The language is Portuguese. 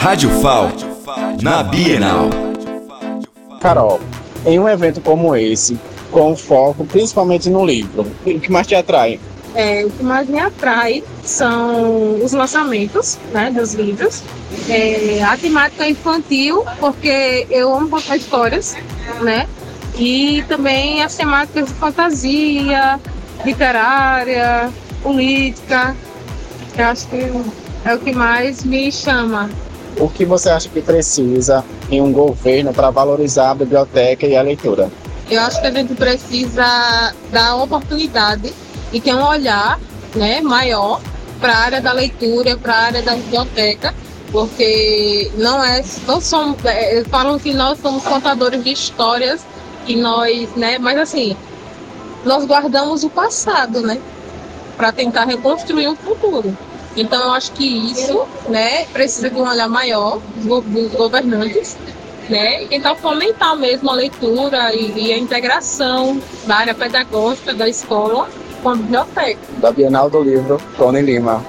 Rádio FAO, na Bienal. Carol, em um evento como esse, com foco principalmente no livro, o que mais te atrai? É, o que mais me atrai são os lançamentos né, dos livros, é, a temática infantil, porque eu amo contar histórias, né? E também as temáticas de fantasia, literária, política. Eu acho que é o que mais me chama. O que você acha que precisa em um governo para valorizar a biblioteca e a leitura? Eu acho que a gente precisa dar oportunidade e ter um olhar né, maior para a área da leitura, para a área da biblioteca, porque não é, não somos, é, falam que nós somos contadores de histórias e nós, né, mas assim, nós guardamos o passado, né, para tentar reconstruir um futuro. Então eu acho que isso, né, precisa de um olhar maior dos governantes, né, e tentar fomentar mesmo a leitura e, e a integração da área pedagógica da escola com a biblioteca. Da Bienal do Livro, Tony Lima.